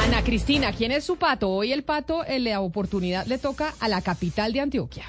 Ana Cristina, ¿quién es su pato? Hoy el pato, la oportunidad le toca a la capital de Antioquia.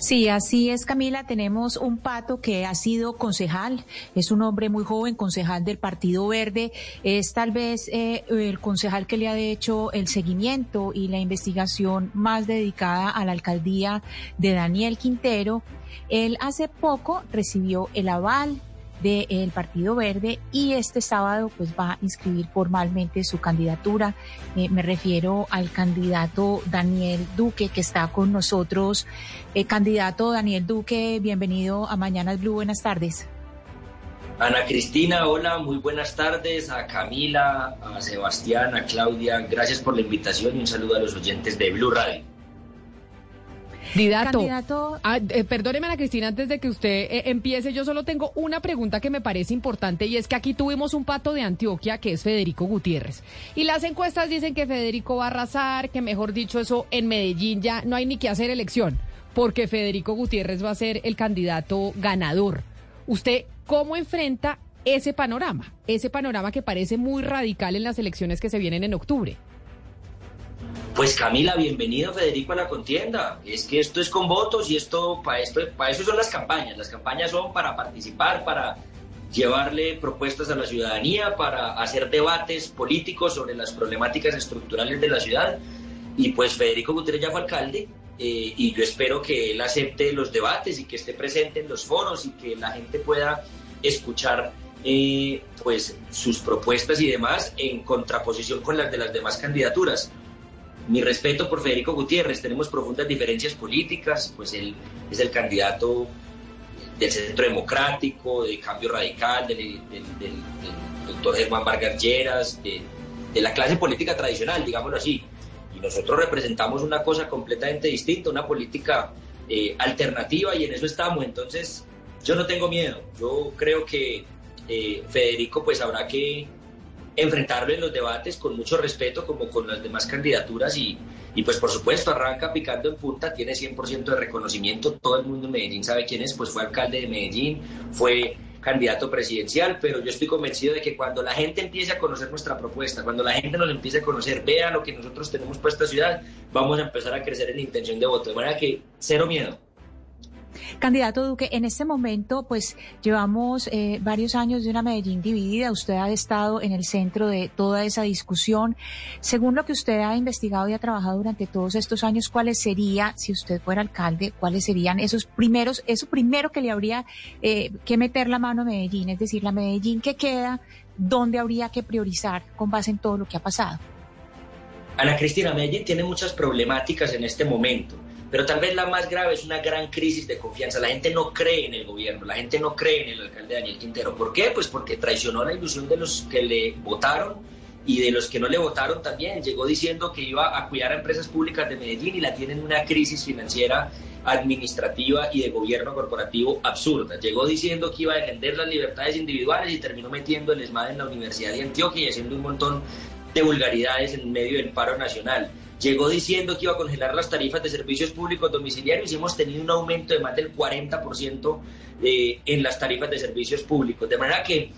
Sí, así es, Camila. Tenemos un pato que ha sido concejal, es un hombre muy joven, concejal del Partido Verde. Es tal vez eh, el concejal que le ha hecho el seguimiento y la investigación más dedicada a la alcaldía de Daniel Quintero. Él hace poco recibió el aval del Partido Verde y este sábado pues va a inscribir formalmente su candidatura. Eh, me refiero al candidato Daniel Duque que está con nosotros. Eh, candidato Daniel Duque, bienvenido a Mañanas Blue. Buenas tardes. Ana Cristina, hola, muy buenas tardes. A Camila, a Sebastián, a Claudia, gracias por la invitación y un saludo a los oyentes de Blue Radio. Candidato. Ah, eh, perdóneme, Ana Cristina, antes de que usted eh, empiece, yo solo tengo una pregunta que me parece importante y es que aquí tuvimos un pato de Antioquia que es Federico Gutiérrez. Y las encuestas dicen que Federico va a arrasar, que mejor dicho eso, en Medellín ya no hay ni que hacer elección, porque Federico Gutiérrez va a ser el candidato ganador. ¿Usted cómo enfrenta ese panorama? Ese panorama que parece muy radical en las elecciones que se vienen en octubre. Pues Camila, bienvenido Federico a la contienda. Es que esto es con votos y esto para esto para eso son las campañas. Las campañas son para participar, para llevarle propuestas a la ciudadanía, para hacer debates políticos sobre las problemáticas estructurales de la ciudad. Y pues Federico Gutiérrez ya fue alcalde eh, y yo espero que él acepte los debates y que esté presente en los foros y que la gente pueda escuchar eh, pues sus propuestas y demás en contraposición con las de las demás candidaturas mi respeto por Federico Gutiérrez, tenemos profundas diferencias políticas, pues él es el candidato del Centro Democrático, de Cambio Radical, del, doctor Germán Vargas Lleras, de, la clase política tradicional, digámoslo así. Y nosotros representamos una cosa completamente distinta, una política eh, alternativa y en eso estamos. Entonces, yo no tengo miedo. Yo creo que eh, Federico pues habrá que enfrentarlo en los debates con mucho respeto como con las demás candidaturas y, y pues por supuesto arranca picando en punta, tiene 100% de reconocimiento, todo el mundo en Medellín sabe quién es, pues fue alcalde de Medellín, fue candidato presidencial, pero yo estoy convencido de que cuando la gente empiece a conocer nuestra propuesta, cuando la gente nos empiece a conocer, vea lo que nosotros tenemos para esta ciudad, vamos a empezar a crecer en intención de voto, de manera que cero miedo. Candidato Duque, en este momento, pues llevamos eh, varios años de una Medellín dividida. Usted ha estado en el centro de toda esa discusión. Según lo que usted ha investigado y ha trabajado durante todos estos años, ¿cuáles serían, si usted fuera alcalde, cuáles serían esos primeros, eso primero que le habría eh, que meter la mano a Medellín? Es decir, la Medellín que queda, ¿dónde habría que priorizar con base en todo lo que ha pasado? Ana Cristina, Medellín tiene muchas problemáticas en este momento pero tal vez la más grave es una gran crisis de confianza. La gente no cree en el gobierno, la gente no cree en el alcalde Daniel Quintero. ¿Por qué? Pues porque traicionó la ilusión de los que le votaron y de los que no le votaron también. Llegó diciendo que iba a cuidar a empresas públicas de Medellín y la tienen una crisis financiera, administrativa y de gobierno corporativo absurda. Llegó diciendo que iba a defender las libertades individuales y terminó metiendo el ESMAD en la Universidad de Antioquia y haciendo un montón de vulgaridades en medio del paro nacional llegó diciendo que iba a congelar las tarifas de servicios públicos domiciliarios y hemos tenido un aumento de más del 40% eh, en las tarifas de servicios públicos. De manera que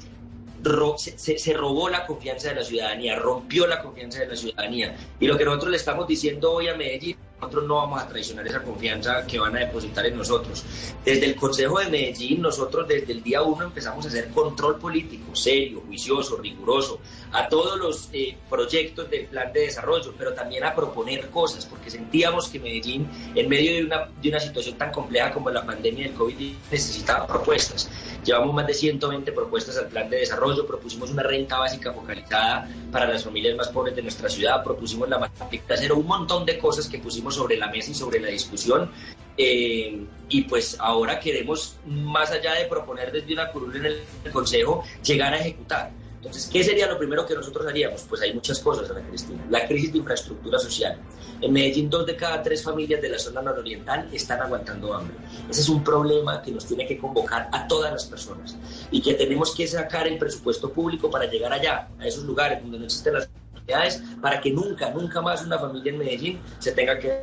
se, se, robó la confianza de la ciudadanía, rompió la confianza de la ciudadanía. Y lo que nosotros le estamos diciendo hoy a Medellín, nosotros no vamos a traicionar esa confianza que van a depositar en nosotros. Desde el Consejo de Medellín, nosotros desde el día uno empezamos a hacer control político, serio, juicioso, riguroso, a todos los eh, proyectos del plan de desarrollo, pero también a proponer cosas, porque sentíamos que Medellín, en medio de una, de una situación tan compleja como la pandemia del COVID, necesitaba propuestas. Llevamos más de 120 propuestas al plan de desarrollo, propusimos una renta básica focalizada para las familias más pobres de nuestra ciudad, propusimos la matrícula cero, un montón de cosas que pusimos sobre la mesa y sobre la discusión eh, y pues ahora queremos, más allá de proponer desde una curul en el Consejo, llegar a ejecutar. Entonces, ¿qué sería lo primero que nosotros haríamos? Pues hay muchas cosas, Ana Cristina. La crisis de infraestructura social. En Medellín, dos de cada tres familias de la zona nororiental están aguantando hambre. Ese es un problema que nos tiene que convocar a todas las personas y que tenemos que sacar el presupuesto público para llegar allá, a esos lugares donde no existen las oportunidades, para que nunca, nunca más una familia en Medellín se tenga que.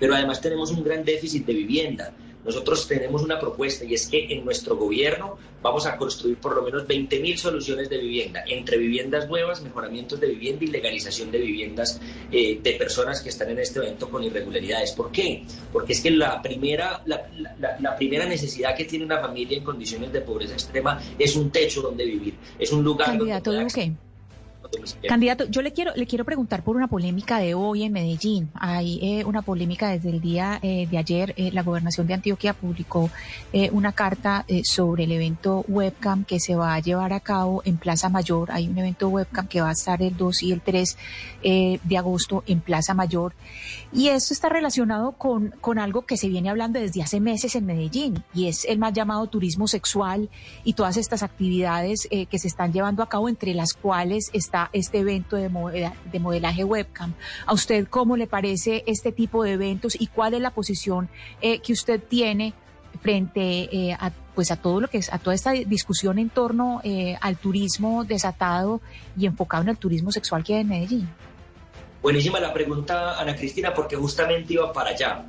Pero además tenemos un gran déficit de vivienda. Nosotros tenemos una propuesta y es que en nuestro gobierno vamos a construir por lo menos 20.000 soluciones de vivienda, entre viviendas nuevas, mejoramientos de vivienda y legalización de viviendas eh, de personas que están en este evento con irregularidades. ¿Por qué? Porque es que la primera, la, la- la primera necesidad que tiene una familia en condiciones de pobreza extrema es un techo donde vivir, es un lugar Candidato donde poder Duque. Candidato, yo le quiero, le quiero preguntar por una polémica de hoy en Medellín. Hay eh, una polémica desde el día eh, de ayer. eh, la gobernación de Antioquia publicó una carta sobre el evento webcam que se va a llevar a cabo en Plaza Mayor. Hay un evento webcam que va a estar el 2 y el 3 eh, de agosto en Plaza Mayor. Y esto está relacionado con, con algo que se viene hablando desde hace meses en Medellín y es el más llamado turismo sexual y todas estas actividades que se están llevando a cabo, entre las cuales está este evento de, modela- de modelaje webcam. ¿A usted cómo le parece este tipo de eventos y cuál es la posición eh, que usted tiene frente eh, a pues a todo lo que es a toda esta discusión en torno eh, al turismo desatado y enfocado en el turismo sexual que hay en Medellín? Buenísima la pregunta, Ana Cristina, porque justamente iba para allá.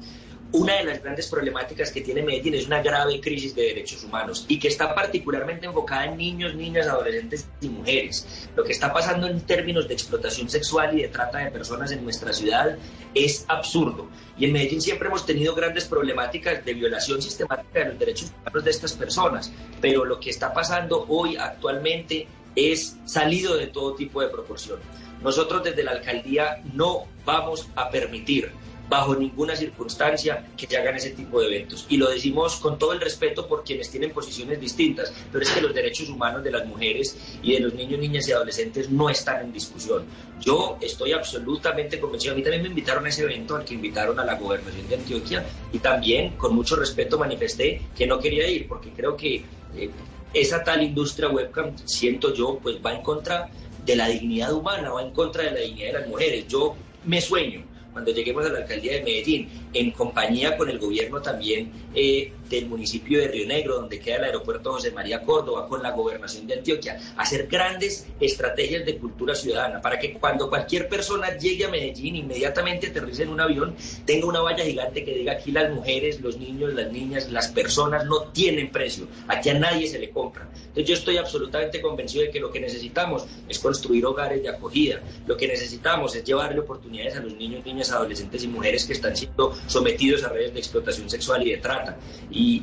Una de las grandes problemáticas que tiene Medellín es una grave crisis de derechos humanos y que está particularmente enfocada en niños, niñas, adolescentes y mujeres. Lo que está pasando en términos de explotación sexual y de trata de personas en nuestra ciudad es absurdo. Y en Medellín siempre hemos tenido grandes problemáticas de violación sistemática de los derechos humanos de estas personas, pero lo que está pasando hoy actualmente es salido de todo tipo de proporción. Nosotros desde la alcaldía no vamos a permitir bajo ninguna circunstancia que se hagan ese tipo de eventos. Y lo decimos con todo el respeto por quienes tienen posiciones distintas, pero es que los derechos humanos de las mujeres y de los niños, niñas y adolescentes no están en discusión. Yo estoy absolutamente convencido. A mí también me invitaron a ese evento al que invitaron a la gobernación de Antioquia y también con mucho respeto manifesté que no quería ir porque creo que eh, esa tal industria webcam, siento yo, pues va en contra de la dignidad humana, va en contra de la dignidad de las mujeres. Yo me sueño cuando lleguemos a la alcaldía de Medellín, en compañía con el gobierno también eh, del municipio de Río Negro, donde queda el aeropuerto José María Córdoba, con la gobernación de Antioquia, hacer grandes estrategias de cultura ciudadana para que cuando cualquier persona llegue a Medellín, inmediatamente aterrice en un avión, tenga una valla gigante que diga aquí las mujeres, los niños, las niñas, las personas no tienen precio, aquí a nadie se le compra. Entonces yo estoy absolutamente convencido de que lo que necesitamos es construir hogares de acogida, lo que necesitamos es llevarle oportunidades a los niños, niñas, adolescentes y mujeres que están siendo sometidos a redes de explotación sexual y de trata.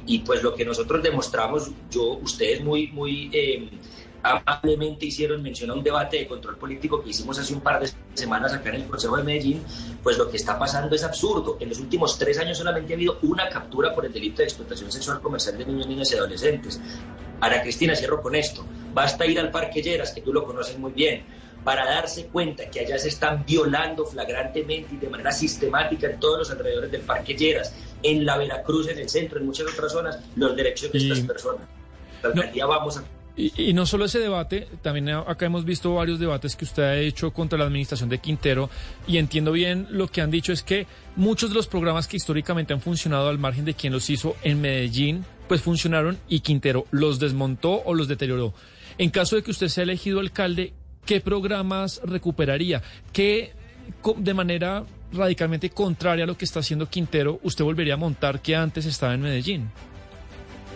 Y pues lo que nosotros demostramos, yo, ustedes muy, muy eh, amablemente hicieron mención a un debate de control político que hicimos hace un par de semanas acá en el Consejo de Medellín, pues lo que está pasando es absurdo. En los últimos tres años solamente ha habido una captura por el delito de explotación sexual comercial de niños, niñas y adolescentes. Ana Cristina, cierro con esto. Basta ir al Parque Lleras, que tú lo conoces muy bien, para darse cuenta que allá se están violando flagrantemente y de manera sistemática en todos los alrededores del Parque Lleras, en la Veracruz, en el centro, en muchas otras zonas, los derechos de Y- estas personas. La No. vamos a Y, y no solo ese debate, también acá hemos visto varios debates que usted ha hecho contra la administración de Quintero y entiendo bien lo que han dicho es que muchos de los programas que históricamente han funcionado al margen de quien los hizo en Medellín, pues funcionaron y Quintero los desmontó o los deterioró. En caso de que usted sea elegido alcalde, ¿qué programas recuperaría? ¿Qué de manera radicalmente contraria a lo que está haciendo Quintero usted volvería a montar que antes estaba en Medellín?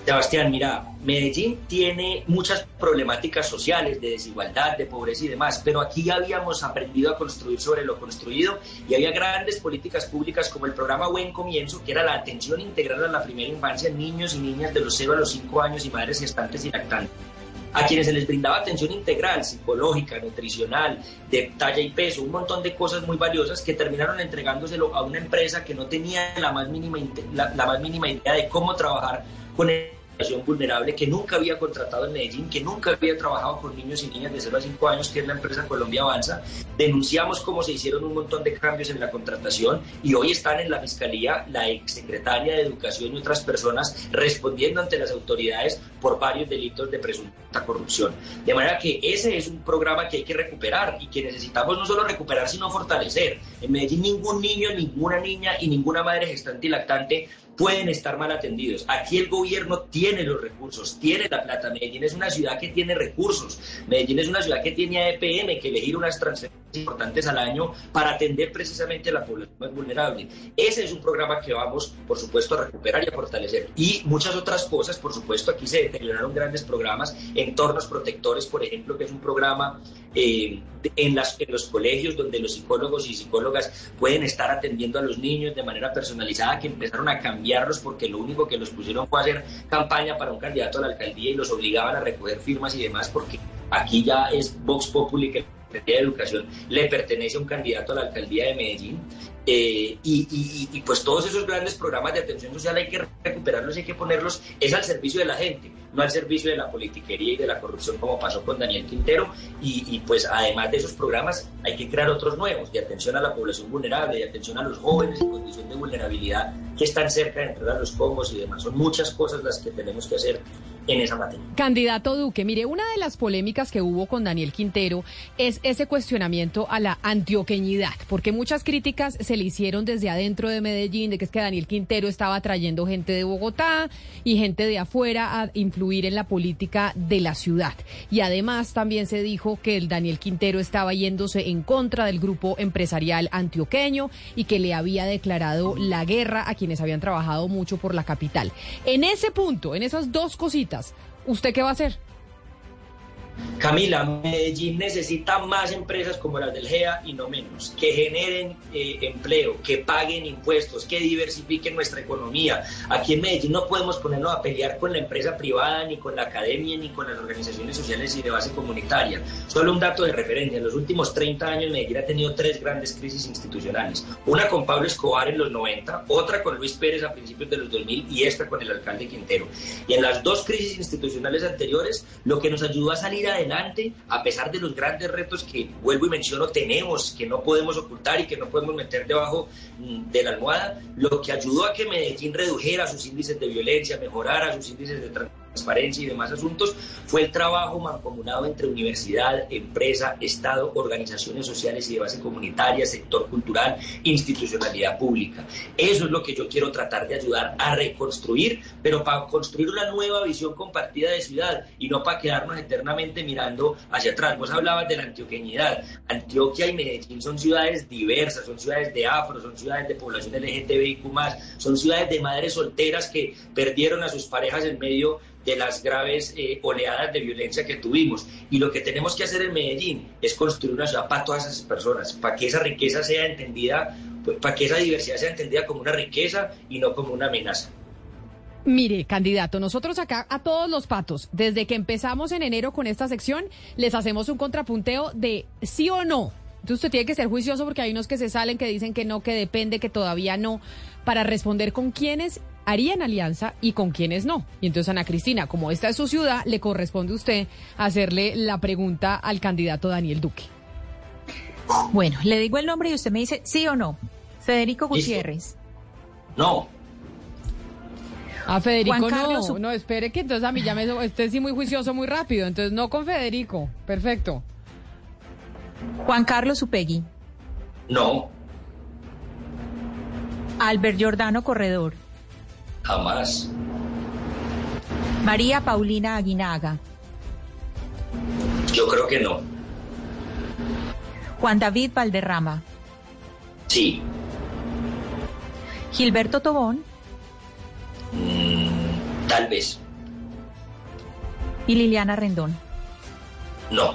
Sebastián, mira, Medellín tiene muchas problemáticas sociales, de desigualdad, de pobreza y demás, pero aquí ya habíamos aprendido a construir sobre lo construido y había grandes políticas públicas como el programa Buen Comienzo, que era la atención integral a la primera infancia niños y niñas de los 0 a los 5 años y madres gestantes y lactantes a quienes se les brindaba atención integral, psicológica, nutricional, de talla y peso, un montón de cosas muy valiosas que terminaron entregándoselo a una empresa que no tenía la más mínima, la, la más mínima idea de cómo trabajar con población vulnerable que nunca había contratado en Medellín, que nunca había trabajado con niños y niñas de 0 a 5 años, que es la empresa Colombia Avanza. Denunciamos cómo se hicieron un montón de cambios en la contratación y hoy están en la Fiscalía la exsecretaria de Educación y otras personas respondiendo ante las autoridades por varios delitos de presunta corrupción. De manera que ese es un programa que hay que recuperar y que necesitamos no solo recuperar, sino fortalecer. En Medellín ningún niño, ninguna niña y ninguna madre gestante y lactante pueden estar mal atendidos. Aquí el gobierno tiene los recursos, tiene la plata. Medellín es una ciudad que tiene recursos. Medellín es una ciudad que tiene EPM, que elegir unas transferencias importantes al año para atender precisamente a la población más vulnerable. Ese es un programa que vamos, por supuesto, a recuperar y a fortalecer. Y muchas otras cosas, por supuesto, aquí se deterioraron grandes programas, entornos protectores, por ejemplo, que es un programa eh, en, las, en los colegios donde los psicólogos y psicólogas pueden estar atendiendo a los niños de manera personalizada, que empezaron a cambiarlos porque lo único que los pusieron fue hacer campaña para un candidato a la alcaldía y los obligaban a recoger firmas y demás, porque aquí ya es Vox Populi que de Educación le pertenece a un candidato a la alcaldía de Medellín. Eh, y, y, pues todos esos grandes programas de atención social hay que recuperarlos y hay que ponerlos es al servicio de la gente, no al servicio de la politiquería y de la corrupción como pasó con Daniel Quintero. Y, y pues además de esos programas hay que crear otros nuevos de atención a la población vulnerable, de atención a los jóvenes en condición de vulnerabilidad que están cerca de entrar a los combos y demás. Son muchas cosas las que tenemos que hacer en esa. Candidato Duque, mire, una de las polémicas que hubo con Daniel Quintero es ese cuestionamiento a la antioqueñidad, porque muchas críticas se le hicieron desde adentro de Medellín, de que es que Daniel Quintero estaba trayendo gente de Bogotá y gente de afuera a influir en la política de la ciudad. Y además también se dijo que el Daniel Quintero estaba yéndose en contra del grupo empresarial antioqueño y que le había declarado la guerra a quienes habían trabajado mucho por la capital. En ese punto, en esas dos cositas, ¿usted qué va a hacer? Camila, Medellín necesita más empresas como las del GEA y no menos, que generen eh, empleo, que paguen impuestos, que diversifiquen nuestra economía. Aquí en Medellín no podemos ponernos a pelear con la empresa privada, ni con la academia, ni con las organizaciones sociales y de base comunitaria. Solo un dato de referencia, en los últimos 30 años Medellín ha tenido tres grandes crisis institucionales. Una con Pablo Escobar en los 90, otra con Luis Pérez a principios de los 2000 y esta con el alcalde Quintero. Y en las dos crisis institucionales anteriores, lo que nos ayudó a salir adelante, a pesar de los grandes retos que, vuelvo y menciono, tenemos, que no podemos ocultar y que no podemos meter debajo mm, de la almohada, lo que ayudó a que Medellín redujera sus índices de violencia, mejorara sus índices de transparencia y demás asuntos, fue el trabajo mancomunado entre universidad, empresa, Estado, organizaciones sociales y de base comunitaria, sector cultural, institucionalidad pública. Eso es lo que yo quiero tratar de ayudar a reconstruir, pero para construir una nueva visión compartida de ciudad y no para quedarnos eternamente mirando hacia atrás. Vos hablabas de la antioqueñidad. Antioquia y Medellín son ciudades diversas, son ciudades de afro, son ciudades de población LGTBIQ+, son ciudades de madres solteras que perdieron a sus parejas en medio de las graves eh, oleadas de violencia que tuvimos. Y lo que tenemos que hacer en Medellín es construir una ciudad para todas esas personas, para que esa riqueza sea entendida, pues, para que esa diversidad sea entendida como una riqueza y no como una amenaza. Mire, candidato, nosotros acá a todos los patos, desde que empezamos en enero con esta sección, les hacemos un contrapunteo de sí o no. Entonces usted tiene que ser juicioso porque hay unos que se salen, que dicen que no, que depende, que todavía no, para responder con quiénes harían alianza y con quiénes no. Y entonces, Ana Cristina, como esta es su ciudad, le corresponde a usted hacerle la pregunta al candidato Daniel Duque. Bueno, le digo el nombre y usted me dice sí o no. Federico Gutiérrez. No. A Federico Juan Carlos no, no, espere que entonces a mí ya me... Este sí muy juicioso, muy rápido, entonces no con Federico. Perfecto. Juan Carlos Upegui. No, Albert Giordano Corredor. Jamás. María Paulina Aguinaga. Yo creo que no. Juan David Valderrama. Sí. Gilberto Tobón Mm, tal vez. y Liliana Rendón. No.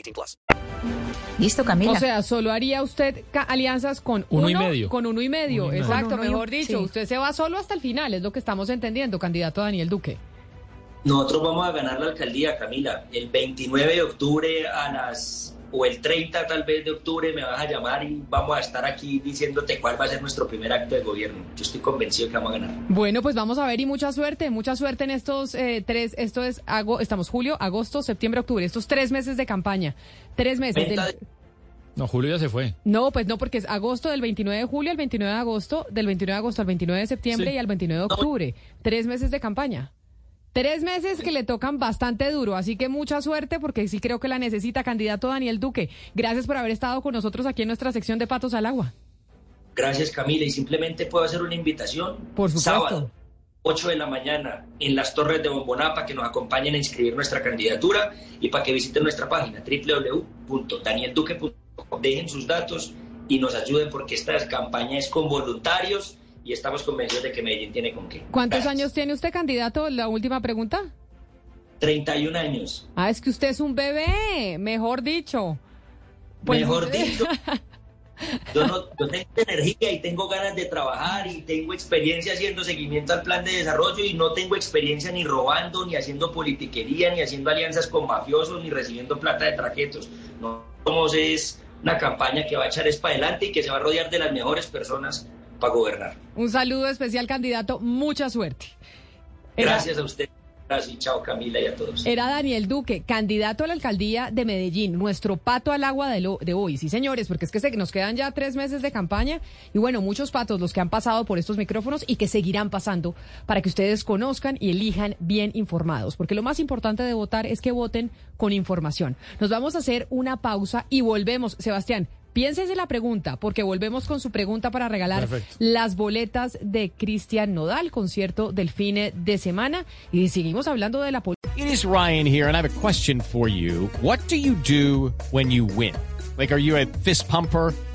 18 plus. Listo, Camila. O sea, solo haría usted alianzas con Uno y medio. Con uno y medio, Uno y medio. exacto, uno mejor dicho. sí. Usted se va solo hasta el final, es lo que estamos entendiendo, candidato Daniel Duque. Nosotros vamos a ganar la alcaldía, Camila. El 29 de octubre a las o el 30 tal vez de octubre me vas a llamar y vamos a estar aquí diciéndote cuál va a ser nuestro primer acto de gobierno. Yo estoy convencido que vamos a ganar. Bueno, pues vamos a ver y mucha suerte, mucha suerte en estos eh, tres, esto es, ago- estamos julio, agosto, septiembre, octubre, estos tres meses de campaña. Tres meses. Del- de- No, Julio ya se fue. No, pues no, porque es agosto del 29 de julio al 29 de agosto, del 29 de agosto al 29 de septiembre Sí. y al 29 de octubre. Tres meses de campaña. Tres meses que le tocan bastante duro, así que mucha suerte porque sí creo que la necesita, candidato Daniel Duque. Gracias por haber estado con nosotros aquí en nuestra sección de Patos al Agua. Gracias, Camila. Y simplemente puedo hacer una invitación. Por supuesto. Sábado, 8 de la mañana, en las Torres de Bomboná, para que nos acompañen a inscribir nuestra candidatura y para que visiten nuestra página www.danielduque.com. Dejen sus datos y nos ayuden porque esta campaña es con voluntarios y estamos convencidos de que Medellín tiene con qué. ¿Cuántos Gracias. años tiene usted, candidato? La última pregunta. 31 años. Ah, es que usted es un bebé, mejor dicho. Pues- Mejor dicho, yo, no, yo tengo energía y tengo ganas de trabajar y tengo experiencia haciendo seguimiento al plan de desarrollo y no tengo experiencia ni robando, ni haciendo politiquería, ni haciendo alianzas con mafiosos, ni recibiendo plata de traquetos. No somos es una campaña que va a echar es para adelante y que se va a rodear de las mejores personas para gobernar. Un saludo especial, candidato. Mucha suerte. Era- Gracias a usted. Gracias, chao Camila y a todos. Era Daniel Duque, candidato a la alcaldía de Medellín, nuestro pato al agua de, lo- de hoy. Sí, señores, porque es que se- nos quedan ya tres meses de campaña y bueno, muchos patos los que han pasado por estos micrófonos y que seguirán pasando para que ustedes conozcan y elijan bien informados. Porque lo más importante de votar es que voten con información. Nos vamos a hacer una pausa y volvemos. Sebastián, piénsese la pregunta, porque volvemos con su pregunta para regalar Perfecto. las boletas de Cristian Nodal, concierto del fin de semana. Y seguimos hablando de la política. It is Ryan here, and I have a question for you. What do you do when you win? Like, are you a fist pumper?